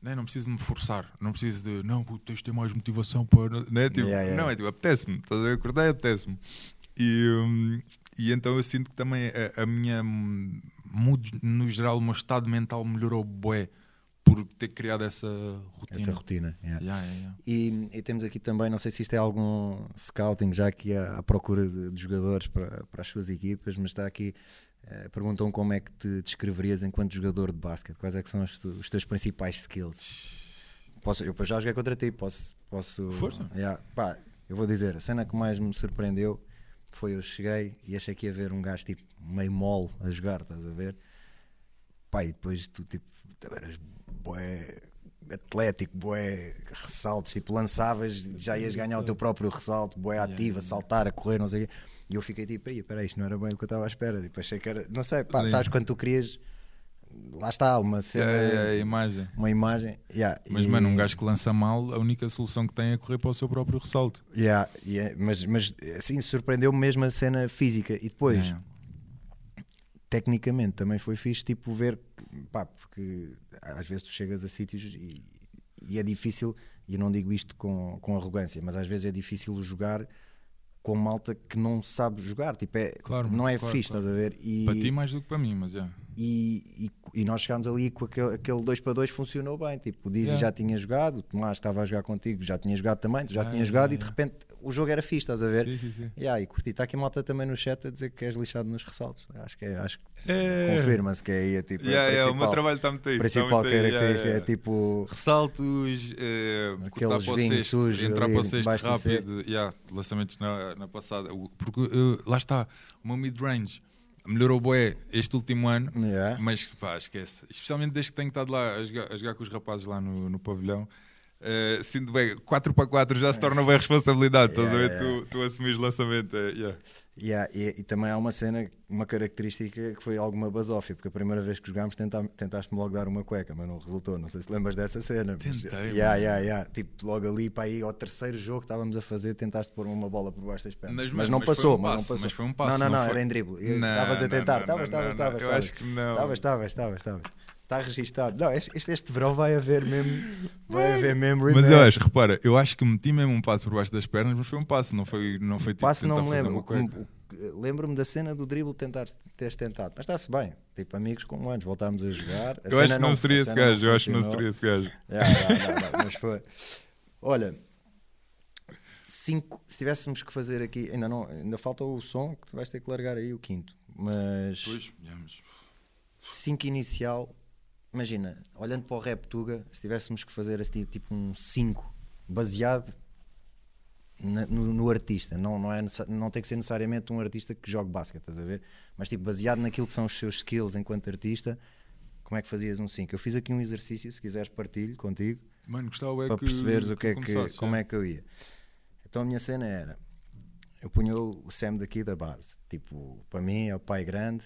Né, não preciso me forçar, não preciso de não, puto, tens de ter mais motivação para. Né? Tipo, Yeah, yeah. Não, é tipo, apetece-me, estás a ver? Acordei, apetece-me. E, hum, e então eu sinto que também a, a minha mood, no geral, o meu estado mental melhorou bué por ter criado essa rotina. Essa rotina. yeah. Yeah, yeah. E, e temos aqui também, não sei se isto é algum scouting, já aqui à, à procura de, de jogadores para, para as suas equipas, mas está aqui, eh, perguntam como é que te descreverias enquanto jogador de basquete, quais é que são os, os teus principais skills? Posso, eu depois já joguei contra ti, posso... posso Força. Pá, eu vou dizer, a cena que mais me surpreendeu foi eu cheguei e achei que ia ver um gajo tipo meio mole a jogar, estás a ver? Pá, e depois tu tipo, também eras bué atlético, bué ressaltos, tipo lançavas, já ias ganhar o teu próprio ressalto, bué ativo, a saltar, a correr, não sei o quê. E eu fiquei tipo, aí, peraí, isto não era bem o que eu estava à espera. Tipo, achei que era, não sei, pá, Sim. sabes quando tu querias, lá está, uma cena, yeah, a imagem. uma imagem. yeah, Mas, e- mano, um gajo que lança mal, a única solução que tem é correr para o seu próprio ressalto. Yeah, yeah, mas, mas assim surpreendeu-me mesmo a cena física e depois Yeah. Tecnicamente também foi fixe tipo ver pá, porque às vezes tu chegas a sítios e, e é difícil e eu não digo isto com, com arrogância mas às vezes é difícil jogar com malta que não sabe jogar tipo é, Claro, não é claro, fixe claro. estás a ver e, Para ti mais do que para mim, mas é. E, e, e nós chegámos ali com aquele, aquele 2 para 2 funcionou bem. Tipo, o Dizzy Yeah. já tinha jogado, o Tomás estava a jogar contigo, já tinha jogado também, tu já Ah, tinhas jogado yeah, e de repente o jogo era fixe, estás a ver? Sim, sim, sim. Yeah, e curti. Está aqui malta também no chat a dizer que és lixado nos ressaltos. Acho que é, acho que É. confirma-se que é aí a tipo, a Yeah, yeah, o meu trabalho está muito aí. principal tá característica é tipo. ressaltos, eh, Aquele cortar para o joguinho cesto, sujo entrar ali para o rápido, yeah, lançamentos na, na passada. Porque eh, lá está, o meu mid-range melhorou bué este último ano, Yeah. mas pá, esquece. Especialmente desde que tenho estado lá a jogar, a jogar com os rapazes lá no, no pavilhão. Eh, sinto bem, 4 para 4 já se torna bem responsabilidade, estás a ver? Yeah, yeah. Tu, tu assumires lançamento. é, yeah. Yeah, e, e também há uma cena, uma característica que foi alguma basófia, porque a primeira vez que jogámos tenta, tentaste-me logo dar uma cueca, mas não resultou. Não sei se lembras dessa cena. mas- Tentei, yeah, mano. yeah, yeah. Tipo, logo ali para aí ao terceiro jogo que estávamos a fazer, tentaste pôr uma bola por baixo das pernas. Mas, Mas, não mas foi passou, um mas não passo, passou. mas foi um passo, não, não, não não, foi- era em drible. Não, Estavas a não, tentar, não, estavas, não, estavas, não, estavas. eu acho que não. Estavas, estavas, estavas, estavas. Está registado. Não, este, este, verão vai haver mesmo. Vai haver mesmo Mas rematch. eu acho, repara, eu acho que meti mesmo um passo por baixo das pernas, mas foi um passo, não foi, não foi tipo Passo não me lembro. Lembro-me da cena do drible tentar, teres tentado. Mas está-se bem. Tipo, amigos como antes, voltámos a jogar. A Eu cena acho que não seria a esse gajo, eu acho que não seria esse gajo. Mas foi. Olha, cinco, se tivéssemos que fazer aqui, ainda, não, ainda falta o som, que tu vais ter que largar aí o quinto. Mas Pois, já, mas- 5 inicial, imagina, olhando para o rap Tuga, se tivéssemos que fazer assim, tipo um 5 baseado na- no, no artista, não, não, é, não tem que ser necessariamente um artista que jogue basquete, estás a ver? Mas tipo, baseado naquilo que são os seus skills enquanto artista, como é que fazias um 5? Eu fiz aqui um exercício, se quiseres partilho contigo, Mano, gostava é para que, perceberes o que é que, como é que eu ia. Então a minha cena era: eu punha o o Sam daqui da base, tipo, para mim é o pai grande,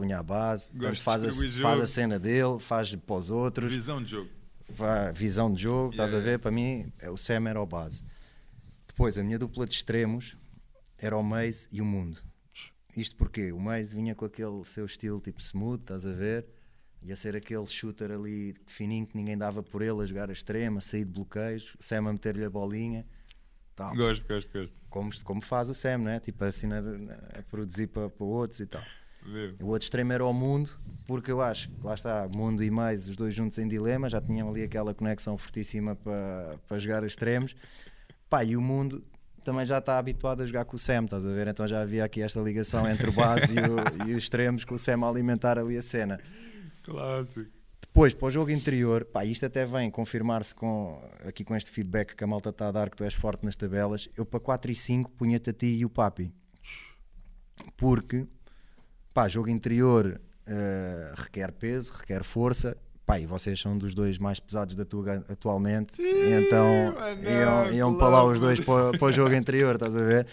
punha a base, Gosto faz, a, faz a cena dele, faz para os outros, Visão de jogo. vá- visão de jogo, estás a Yeah. ver? Para mim, é o Sam era o base. Depois, a minha dupla de extremos era o Maze e o Mundo. Isto porque o Maze vinha com aquele seu estilo tipo smooth, estás a ver? Ia ser aquele shooter ali fininho que ninguém dava por ele a jogar a extrema, a sair de bloqueios, o Sam a meter-lhe a bolinha. Tal. Gosto, gosto, gosto. Como, como faz o Sam, né? Tipo assim a, a produzir para, para outros e tal. Vê. O outro extremo era o mundo, porque eu acho que lá está, mundo e mais, os dois juntos em dilema, já tinham ali aquela conexão fortíssima para, para jogar extremos. Pá, e o mundo também já está habituado a jogar com o Sam, estás a ver? Então já havia aqui esta ligação entre o base e, o- e os extremos, com o Sam a alimentar ali a cena. Clássico. Depois, para o jogo interior, pá, isto até vem confirmar-se com, aqui com este feedback que a malta está a dar que tu és forte nas tabelas. Eu para 4 e 5 punha-te a ti e o Papi. Porque, pá, jogo interior eh, requer peso, requer força. Pá, e vocês são dos dois mais pesados da tua atualmente. e então iam, iam para lá os dois para, para o jogo interior, estás a ver?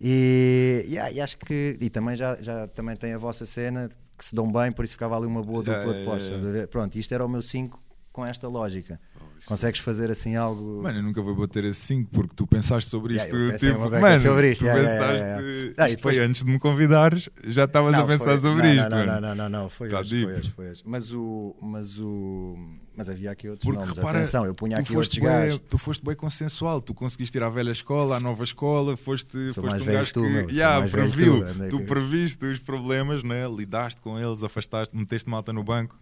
E, e, ah, e acho que. E também já, já também tem a vossa cena que se dão bem, por isso ficava ali uma boa Yeah, dupla de yeah, yeah. a ver? Pronto, isto era o meu 5 com esta lógica. Isso Consegues fazer assim algo. Mano, eu nunca vou bater 5 porque tu pensaste sobre Yeah, isto. pensei tipo, mano, sobre isto, tu yeah, yeah, pensaste. yeah, yeah. Ah, depois- foi antes de me convidares, já estavas a pensar foi- sobre não, isto. Não, não, não, não, não, foi Tá hoje, foi hoje, foi hoje. Mas o. Mas o. Mas havia aqui outros Porque nomes. repara, Atenção, eu punha aqui outros gajos. tu foste bem consensual, tu conseguiste ir à velha escola, à nova escola, foste, Sou foste um gajo tu, que meu, yeah, previu, tu, tu previste os problemas, né? lidaste com eles, afastaste, meteste malta no banco.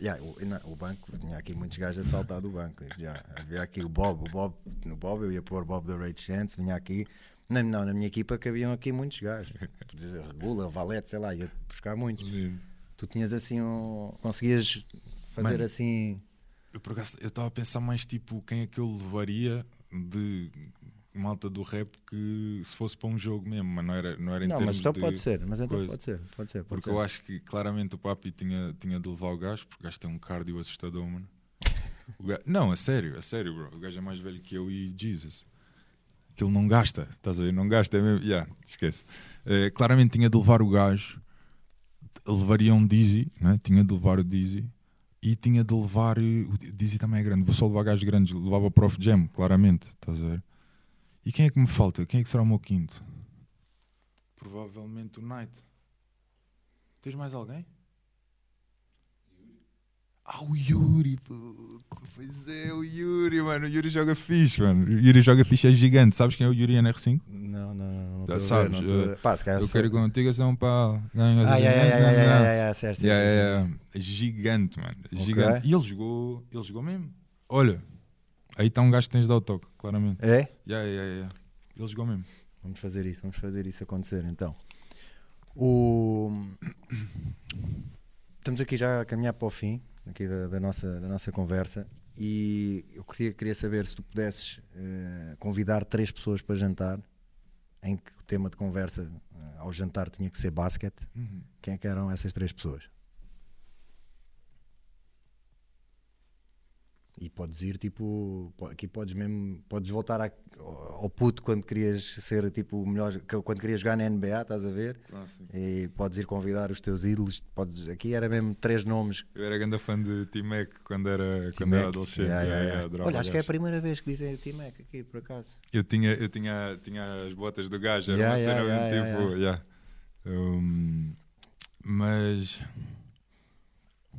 Yeah, o, o banco, tinha aqui muitos gajos a saltar do banco. Já. Havia aqui o Bob, o Bob, no Bob eu ia pôr Bob da Rage Chance, vinha aqui. Não, não, na minha equipa cabiam aqui muitos gajos. Dizer Regula, Valete, sei lá, ia buscar muitos. Tu tinhas assim um. Conseguias fazer Mano. assim. Eu por acaso eu estava a pensar mais tipo quem é que eu levaria de malta do rap que se fosse para um jogo mesmo, mas não era, não era em Não, termos mas então de pode ser, mas então coisa. pode ser, pode ser. Pode Porque ser. eu acho que claramente o Papi tinha, tinha de levar o gajo, porque o gajo tem um cardio assustador, mano. Gajo- não, a sério, a sério, bro. O gajo é mais velho que eu e Jesus. Que ele não gasta, estás a ver? Não gasta, é mesmo. Yeah, esquece. Eh, claramente tinha de levar o gajo, levaria um Dizzy, né? tinha de levar o Dizzy e tinha de levar. eh, O Dizzy também é grande, vou só levar gajos grandes, levava o Prof Jam, claramente, estás a ver? E quem é que me falta? Quem é que será o meu quinto? Provavelmente o Knight. Tens mais alguém? Ah, o Yuri, puto. Pois é, o Yuri, mano. O Yuri joga fixe, mano. O Yuri joga fixe, é gigante. Sabes quem é o Yuri NR5? Não, não, não. não Já estou a ver, sabes, não eh, Pá, se Eu quero ir contigo a São Paulo. Ganhas Ah, a yeah, yeah, yeah, yeah, yeah, certo. É Gigante, mano. É. Gigante. E ele jogou, ele jogou mesmo. Olha, aí está um gajo que tens de dar o toque, claramente. É? Yeah, yeah, yeah. Ele jogou mesmo. Vamos fazer isso, vamos fazer isso acontecer então. O... Estamos aqui já a caminhar para o fim aqui da, da nossa, da nossa conversa e eu queria, queria saber se tu pudesses eh, convidar três pessoas para jantar em que o tema de conversa eh, ao jantar tinha que ser basquete. Uhum. Quem é que eram essas três pessoas? E podes ir tipo, po- aqui podes mesmo, podes voltar ao puto quando querias ser tipo o melhor, quando querias jogar na NBA, estás a ver? E podes ir convidar os teus ídolos, podes, aqui era mesmo três nomes. Eu era grande fã de T-Mac quando era, quando era adolescente. Yeah, yeah, Yeah, Olha, acho que é a primeira vez que dizem T-Mac aqui, por acaso. Eu tinha, eu tinha, tinha as botas do gajo, era uma cena tipo. Um, mas.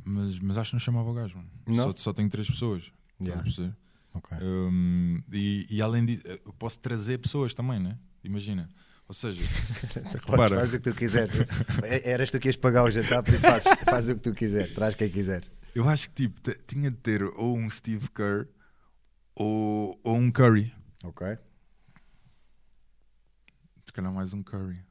Mas, mas acho que não chamava o gajo, mano. Não? Só, só tenho três pessoas. Yeah. a perceber? Ok. Um, e, e além disso, eu posso trazer pessoas também, né? Imagina. Ou seja, Podes, Repara. faz o que tu quiseres. É- Eras tu que ias pagar o jantar, por isso faz, faz o que tu quiseres, traz quem quiseres. eu acho que tipo, tinha de ter ou um Steve Kerr ou, ou um Curry. Ok? Se calhar mais um Curry.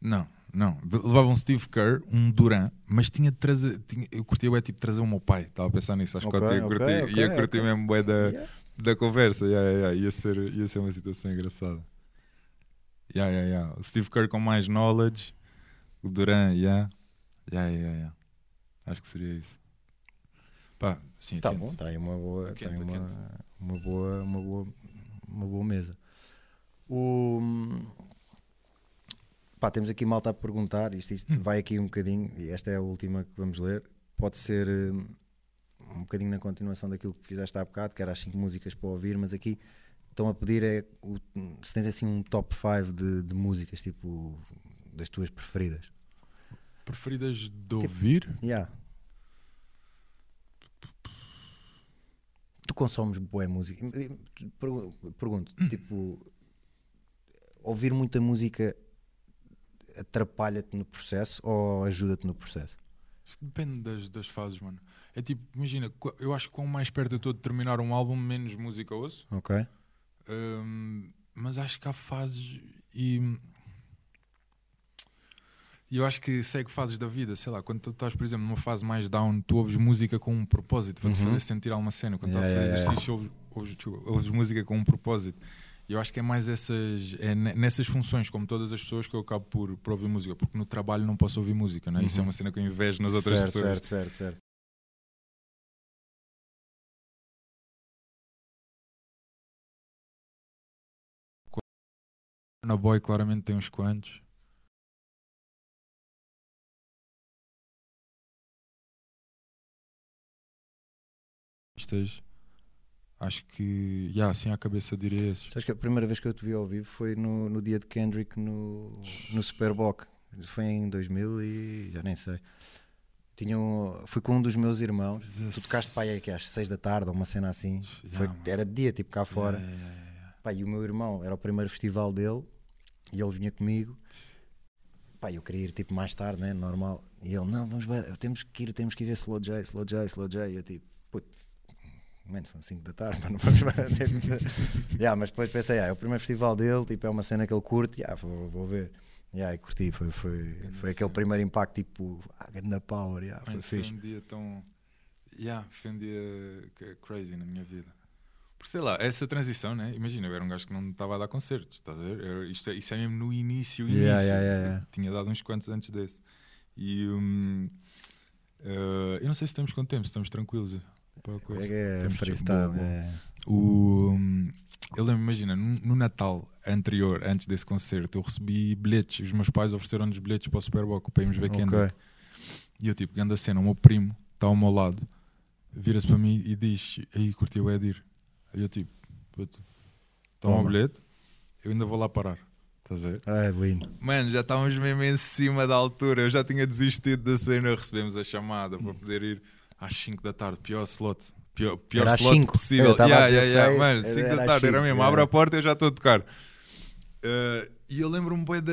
Não, não. Levava um Steve Kerr, um Duran, mas tinha de trazer. Tinha, eu curtia bué, tipo trazer o meu pai. Estava a pensar nisso. Acho que Ok, eu ia curtir, ok, ia curtir ok. mesmo bué da, Yeah. da conversa. Yeah, yeah. Ia, ser, ia ser uma situação engraçada. Yeah, yeah, yeah. O Steve Kerr com mais knowledge. O Duran, yeah. Yeah, yeah, yeah. Acho que seria isso. Pá, sim, Tá quente. bom, está aí uma boa, Quente, tem uma, quente. uma boa, uma boa, uma boa mesa. O, pá, temos aqui malta a perguntar, isto, isto Hum. vai aqui um bocadinho, e esta é a última que vamos ler. Pode ser hum, um bocadinho na continuação daquilo que fizeste há bocado, que era as 5 músicas para ouvir, mas aqui estão a pedir é o- se tens assim um top 5 de, de músicas, tipo das tuas preferidas. Preferidas de ouvir? Yeah. Tu consomes boa música? Pergu- Pergunto, tipo, ouvir muita música atrapalha-te no processo ou ajuda-te no processo? Depende das, das fases, mano. É tipo, imagina, eu acho que quanto mais perto eu estou de terminar um álbum, menos música ouço. Ok. Hum, mas acho que há fases e. E eu acho que segue fases da vida, sei lá, quando tu estás, por exemplo, numa fase mais down, tu ouves música com um propósito para te Uhum. fazer sentir alguma cena. Quando Yeah, estás a fazer yeah, yeah. exercício, ouves, ouves, desculpa, ouves música com um propósito. Eu acho que é mais essas, é ne- nessas funções, como todas as pessoas, que eu acabo por, por ouvir música, porque no trabalho não posso ouvir música, não é? Isso é Uhum. uma cena que eu invejo nas outras certo, pessoas. certo, certo, certo. Na Boy claramente tem uns quantos. Estas, Acho que, já, assim à cabeça diria esses. Sabes que a primeira vez que eu te vi ao vivo foi no, no dia de Kendrick no, no Superboc. Foi em 2000 e já nem sei. Tinha um- fui com um dos meus irmãos. Tu tocaste para aí aqui às 6 da tarde, ou uma cena assim. Já, Foi- era de dia, tipo cá fora. Yeah, yeah, yeah, yeah. Pá, e o meu irmão era o primeiro festival dele e ele vinha comigo. Pá, eu queria ir tipo mais tarde, né? Normal. E ele, não, vamos ver, temos que ir, temos que ir ver Slow J, Slow J, Slow J. E eu tipo, putz, mano, são 5 da tarde, mas não vamos yeah, mas depois pensei, ah, é o primeiro festival dele, tipo, é uma cena que ele curte, yeah, vou, vou ver. Yeah, e curti, foi, foi, foi aquele primeiro impacto, tipo, ah, na power, yeah, foi Mano, foi fixe. um dia tão. Yeah, foi um dia crazy na minha vida. Porque sei lá, essa transição, né? Imagina, eu era um gajo que não estava a dar concertos, estás a ver? Eu- isto, é, isso é mesmo no início, início. Yeah, yeah, yeah. Tinha dado uns quantos antes desse. E. hum, eh, eu não sei se estamos com tempo, se estamos tranquilos. Para a coisa. É, é freestyle, é. O, hum, eu lembro, imagina, no, no Natal anterior, antes desse concerto, eu recebi bilhetes. Os meus pais ofereceram-nos bilhetes para o Superboc para irmos ver Ok. Kendrick. E eu, tipo, grande a cena, o meu primo está ao meu lado, vira-se para mim e diz: Aí, curti o Edir. Aí eu, tipo, puto, toma o bilhete, eu ainda vou lá parar. Estás a ver? Ah, é lindo. Mano, já estávamos mesmo em cima da altura. Eu já tinha desistido da cena. Recebemos a chamada para poder ir às 5 da tarde. Pior slot. Pior, pior Era slot cinco. possível. Eu estava Yeah, yeah, yeah. 16, Mano, era 5 às da tarde era cinco, mesmo. yeah. Abre a porta e eu já estou a tocar. Uh, e eu lembro-me bem da.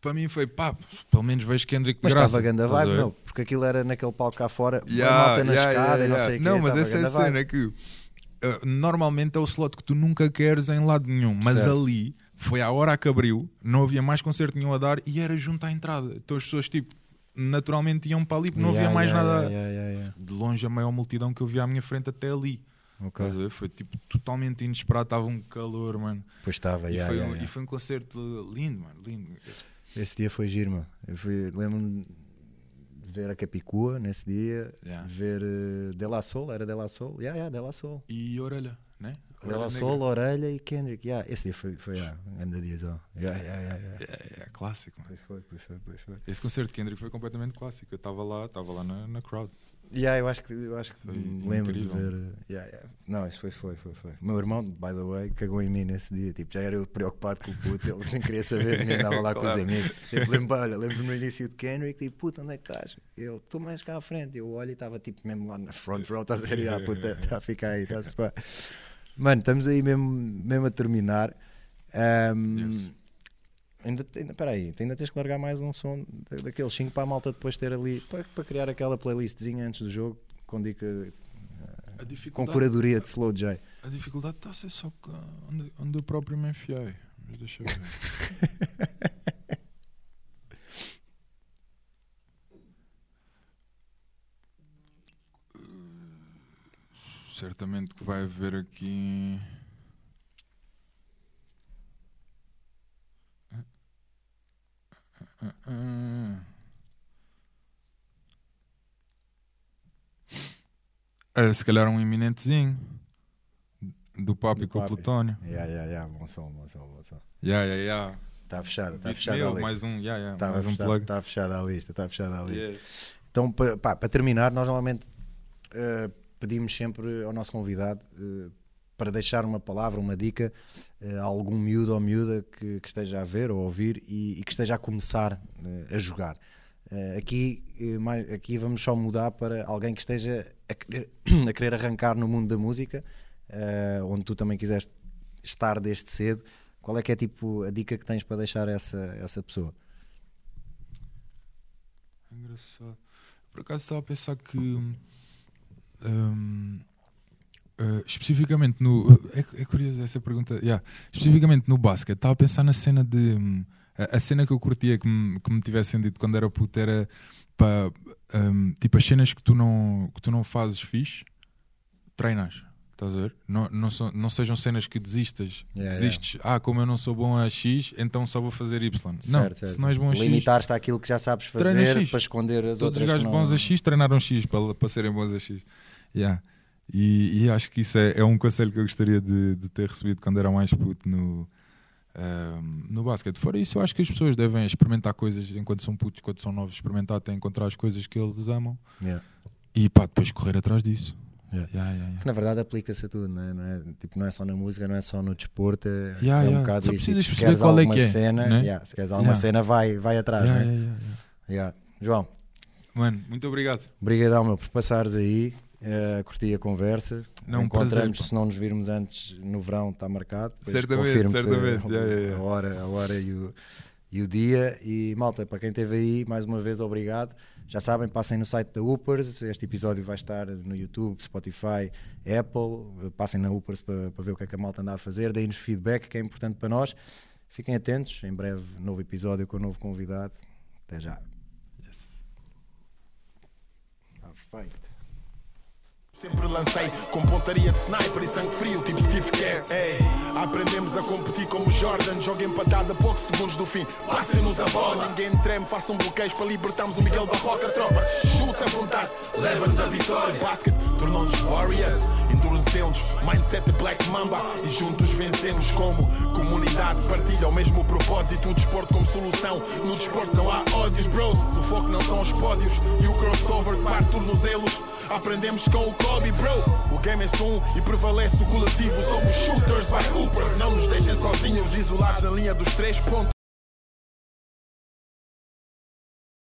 Para mim foi pá, pelo menos vejo Kendrick de Mas graça. estava a ganda vibe, não, porque aquilo era naquele palco cá fora, Yeah, yeah, malta na yeah, escada yeah, e não yeah. sei o. Não, mas estava essa é a vibe. cena que uh, normalmente é o slot que tu nunca queres em lado nenhum, mas Certo. ali foi à hora que abriu, não havia mais concerto nenhum a dar e era junto à entrada. Então as pessoas tipo naturalmente iam para ali porque não Yeah, havia mais yeah, nada. yeah, De longe a maior multidão que eu via à minha frente até ali. yeah. Ok. Estás a ver? Foi tipo totalmente inesperado, estava um calor, mano. Pois estava, e, foi um, e foi um concerto lindo, mano, lindo. Esse dia foi giro, mano. Eu lembro-me de ver a Capicua nesse dia, ver uh, De La Soul, era De La Soul? Yeah, yeah, De La Soul. E orelha, né? De La Orelha e Kendrick. Yeah, esse dia foi, foi yeah, um grande dia. Yeah, yeah, yeah, yeah. É, é clássico, mano. Pois foi, pois foi, pois foi. Esse concerto de Kendrick foi completamente clássico. Eu estava lá, estava lá na, na crowd. Yeah, eu acho que, eu acho que me lembro de incrível. ver. uh, yeah, yeah. Não, isso foi, foi, foi, foi. Meu irmão, by the way, cagou em mim nesse dia. Tipo, já era eu preocupado com o puto, ele nem queria saber de mim, andava lá com os Claro. amigos. Tipo, lembro, olha, lembro no início de Kendrick, tipo, puto, onde é que estás? Ele, tu mais cá à frente. Eu olho e estava tipo mesmo lá na front row, estás a ver? Ah, puto, está a ficar aí, está-se pá. Mano, estamos aí mesmo, mesmo a terminar. Ahm, Yes. Ainda, ainda, peraí, ainda tens que largar mais um som da- daqueles 5 para a malta depois ter ali, para, para criar aquela playlistzinha antes do jogo, com dica, A com curadoria de Slow J. a dificuldade está a ser só onde, onde eu próprio me enfiei. Mas deixa eu ver. Certamente que vai haver aqui. É, se calhar um iminentezinho do Papi com o. Plutónio. Yeah, yeah, yeah, bom som, bom som, bom som. Yeah, yeah, yeah. Está fechada, está fechada a lista. mais um, yeah, yeah, Está mais um fechada, plug. tá fechada a lista, está fechada a lista. Yes. Então, para terminar, nós normalmente eh, pedimos sempre ao nosso convidado eh, para deixar uma palavra, uma dica eh, a algum miúdo ou miúda que, que esteja a ver ou a ouvir e, e que esteja a começar eh, a jogar. Aqui, mais- aqui vamos só mudar para alguém que esteja a querer, a querer arrancar no mundo da música, onde tu também quiseste estar desde cedo. Qual é que é tipo a dica que tens para deixar essa, essa pessoa? Engraçado. Por acaso estava a pensar que hum, eh, especificamente no. É, é curioso essa pergunta. Yeah. Especificamente no basquete, estava a pensar na cena de. hum, a, a cena que eu curtia que me, que me tivessem dito quando era puto era para tipo as cenas que tu não, que tu não fazes fixe, treinas. Estás a ver? Não, não, são- não sejam cenas que desistas. Yeah, Desistes, ah, como eu não sou bom a X, então só vou fazer Y. não, Certo, certo. se não és bom a X, Limitar-te àquilo que já sabes fazer para esconder as Todos outras os gajos não... bons a X treinaram X para, para serem bons a X. Yeah. E, e acho que isso é, é um conselho que eu gostaria de, de ter recebido quando era mais puto no, ahm, no basquete. Fora isso, eu acho que as pessoas devem experimentar coisas enquanto são putos, enquanto são novos, experimentar até encontrar as coisas que eles amam Yeah. e pá, depois correr atrás disso. Yeah. Yeah, yeah, yeah. Que na verdade aplica-se a tudo, não é? Não é? Tipo, não é só na música, não é só no desporto, é, Yeah, é um yeah. bocado Só isso. precisas Tipo, se perceber queres qual é alguma que é, cena, né? yeah, se queres alguma Yeah. cena, vai, vai atrás, Yeah, né? yeah, yeah, yeah. Yeah. João, Mano, muito obrigado. obrigadão meu por passares aí, eh, curti a conversa. Não, Encontramos, prazer, se não nos virmos antes no verão, está marcado. Certamente, certamente. A, Yeah, yeah, yeah. a hora, a hora e, o, e o dia. E malta, para quem esteve aí, mais uma vez, obrigado. Já sabem, passem no site da Upers. Este episódio vai estar no YouTube, Spotify, Apple. Passem na Upers para, para ver o que é que a malta anda a fazer. Deem-nos feedback, que é importante para nós. Fiquem atentos. Em breve, novo episódio com um novo convidado. Até já. Está feito. Sempre lancei com pontaria de sniper e sangue frio, tipo Steve Kerr. Aprendemos a competir como Jordan. Joga empatado a poucos segundos do fim. Passem-nos a bola. Ninguém treme, façam bloqueios para libertarmos o Miguel Barroca. Tropa, chuta à vontade, leva-nos a vitória. Basket tornou-nos Warriors, endurecemos. Mindset de Black Mamba e juntos vencemos como comunidade. Partilha o mesmo propósito. O desporto como solução. No desporto não há ódios, bros. O foco não são os pódios e o crossover parte tornozelos. Aprendemos com o Kobe, bro. O game é um e prevalece o coletivo. Somos shooters by hoopers. Não nos deixem sozinhos, isolados na linha dos três pontos.